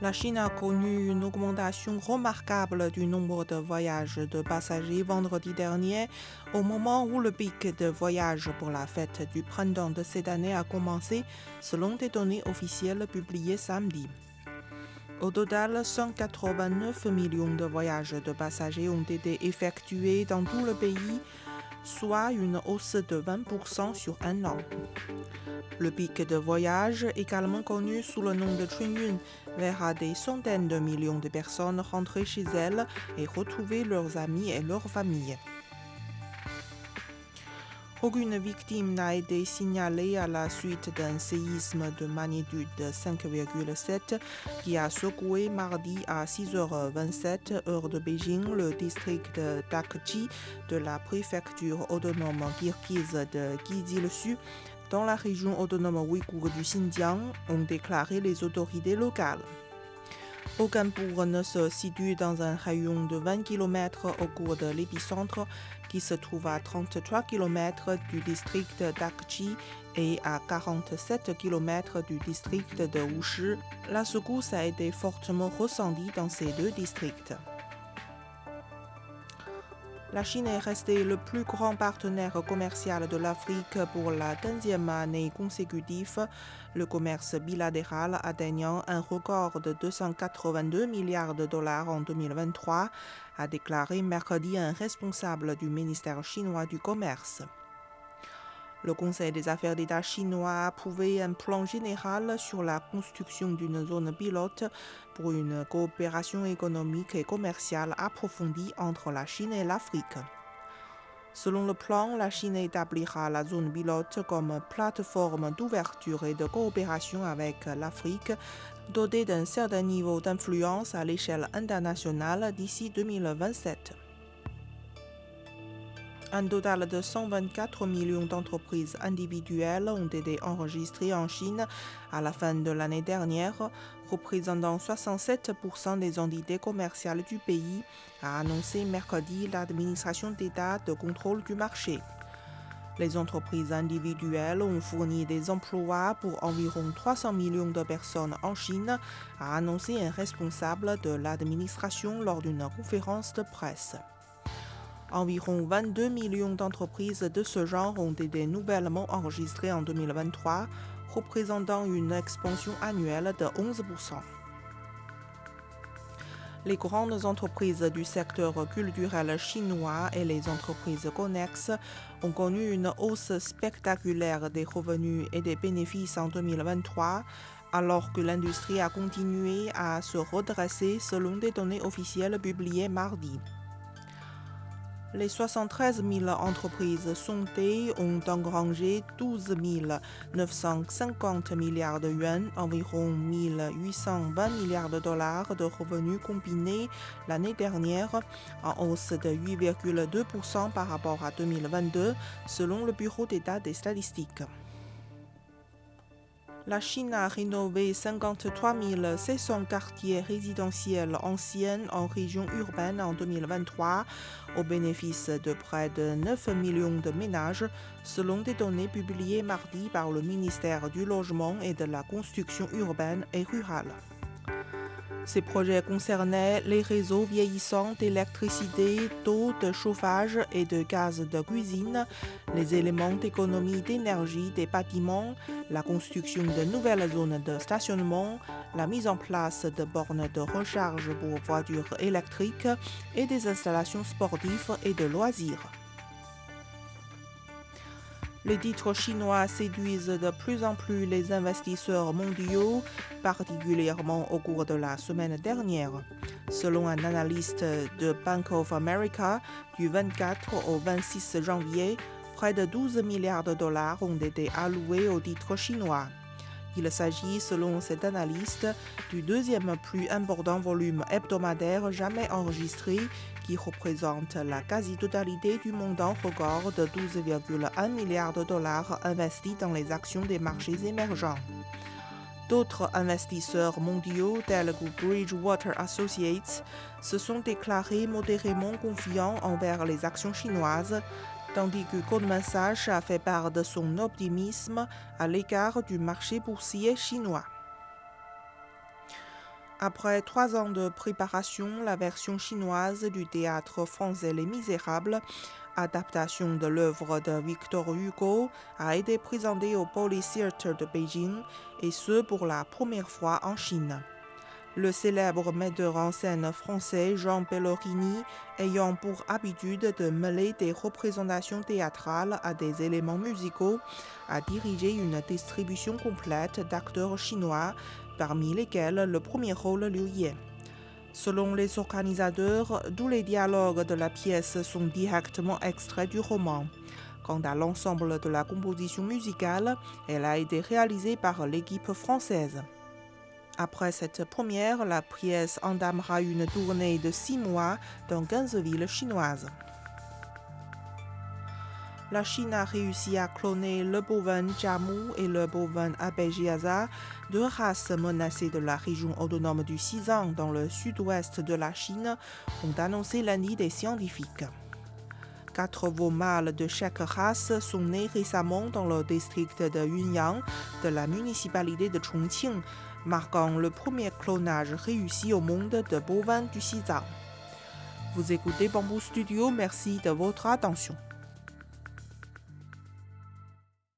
La Chine a connu une augmentation remarquable du nombre de voyages de passagers vendredi dernier, au moment où le pic de voyages pour la fête du printemps de cette année a commencé, selon des données officielles publiées samedi. Au total, 189 millions de voyages de passagers ont été effectués dans tout le pays, soit une hausse de 20% sur un an. Le pic de voyage, également connu sous le nom de Chunyun, verra des centaines de millions de personnes rentrer chez elles et retrouver leurs amis et leurs familles. Aucune victime n'a été signalée à la suite d'un séisme de magnitude 5,7 qui a secoué mardi à 6h27 heure de Beijing le district de Dakchi de la préfecture autonome kirghize de Gizilsu dans la région autonome ouïghour du Xinjiang, ont déclaré les autorités locales. Ne se situe dans un rayon de 20 km au cours de l'épicentre qui se trouve à 33 km du district d'Akchi et à 47 km du district de Wushi. La secousse a été fortement ressentie dans ces deux districts. La Chine est restée le plus grand partenaire commercial de l'Afrique pour la deuxième année consécutive, le commerce bilatéral atteignant un record de 282 milliards de dollars en 2023, a déclaré mercredi un responsable du ministère chinois du Commerce. Le Conseil des affaires d'État chinois a approuvé un plan général sur la construction d'une zone pilote pour une coopération économique et commerciale approfondie entre la Chine et l'Afrique. Selon le plan, la Chine établira la zone pilote comme plateforme d'ouverture et de coopération avec l'Afrique, dotée d'un certain niveau d'influence à l'échelle internationale d'ici 2027. Un total de 124 millions d'entreprises individuelles ont été enregistrées en Chine à la fin de l'année dernière, représentant 67% des entités commerciales du pays, a annoncé mercredi l'administration d'État de contrôle du marché. Les entreprises individuelles ont fourni des emplois pour environ 300 millions de personnes en Chine, a annoncé un responsable de l'administration lors d'une conférence de presse. Environ 22 millions d'entreprises de ce genre ont été nouvellement enregistrées en 2023, représentant une expansion annuelle de 11% les grandes entreprises du secteur culturel chinois et les entreprises connexes ont connu une hausse spectaculaire des revenus et des bénéfices en 2023, alors que l'industrie a continué à se redresser selon des données officielles publiées mardi. Les 73 000 entreprises sondées ont engrangé 12 950 milliards de yuan, environ 1 820 milliards de dollars de revenus combinés l'année dernière, en hausse de 8,2% par rapport à 2022, selon le Bureau d'État des statistiques la Chine a rénové 53 600 quartiers résidentiels anciens en région urbaine en 2023 au bénéfice de près de 9 millions de ménages, selon des données publiées mardi par le ministère du Logement et de la Construction urbaine et rurale. Ces projets concernaient les réseaux vieillissants d'électricité, d'eau, de chauffage et de gaz de cuisine, les éléments d'économie d'énergie des bâtiments, la construction de nouvelles zones de stationnement, la mise en place de bornes de recharge pour voitures électriques et des installations sportives et de loisirs. Les titres chinois séduisent de plus en plus les investisseurs mondiaux, particulièrement au cours de la semaine dernière. Selon un analyste de Bank of America, du 24 au 26 janvier, près de 12 milliards de dollars ont été alloués aux titres chinois. Il s'agit, selon cet analyste, du deuxième plus important volume hebdomadaire jamais enregistré qui représente la quasi-totalité du montant record de 12,1 milliards de dollars investis dans les actions des marchés émergents. D'autres investisseurs mondiaux tels que Bridgewater Associates se sont déclarés modérément confiants envers les actions chinoises, tandis que Sachs a fait part de son optimisme à l'égard du marché boursier chinois. Après trois ans de préparation, la version chinoise du théâtre français Les Misérables, adaptation de l'œuvre de Victor Hugo, a été présentée au Poly Theatre de Beijing, et ce pour la première fois en Chine. Le célèbre metteur en scène français Jean Pellegrini, ayant pour habitude de mêler des représentations théâtrales à des éléments musicaux, a dirigé une distribution complète d'acteurs chinois parmi lesquels le premier rôle Liu Ye. Selon les organisateurs, tous les dialogues de la pièce sont directement extraits du roman. Quant à l'ensemble de la composition musicale, elle a été réalisée par l'équipe française. Après cette première, la pièce entamera une tournée de six mois dans 15 villes chinoises la Chine a réussi à cloner le bovin Jiamu et le bovin Abejiaza, deux races menacées de la région autonome du Xizang dans le sud-ouest de la Chine, ont annoncé lundi des scientifiques. Quatre veaux mâles de chaque race sont nés récemment dans le district de Yunyang de la municipalité de Chongqing, marquant le premier clonage réussi au monde de bovins du Xizang. Vous écoutez Bamboo Studio, merci de votre attention.